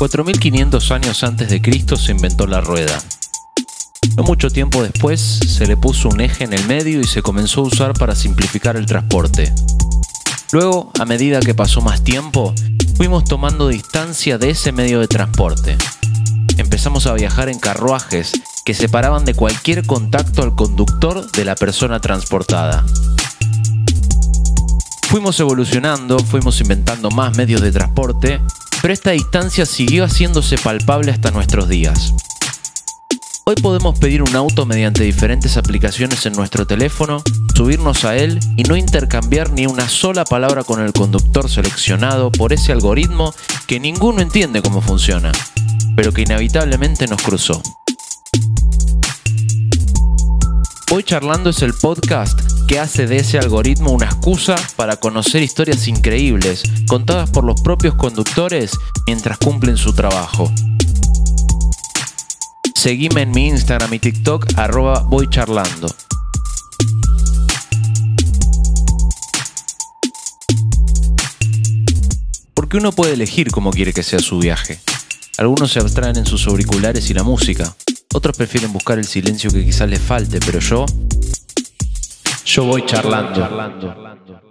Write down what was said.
4.500 años antes de Cristo se inventó la rueda. No mucho tiempo después se le puso un eje en el medio y se comenzó a usar para simplificar el transporte. Luego, a medida que pasó más tiempo, fuimos tomando distancia de ese medio de transporte. Empezamos a viajar en carruajes que separaban de cualquier contacto al conductor de la persona transportada. Fuimos evolucionando, fuimos inventando más medios de transporte, pero esta distancia siguió haciéndose palpable hasta nuestros días. Hoy podemos pedir un auto mediante diferentes aplicaciones en nuestro teléfono, subirnos a él y no intercambiar ni una sola palabra con el conductor seleccionado por ese algoritmo que ninguno entiende cómo funciona, pero que inevitablemente nos cruzó. Hoy charlando es el podcast que hace de ese algoritmo una excusa para conocer historias increíbles contadas por los propios conductores mientras cumplen su trabajo. Seguime en mi Instagram y TikTok arroba voy charlando. Porque uno puede elegir cómo quiere que sea su viaje. Algunos se abstraen en sus auriculares y la música. Otros prefieren buscar el silencio que quizás les falte, pero yo... Yo voy charlando.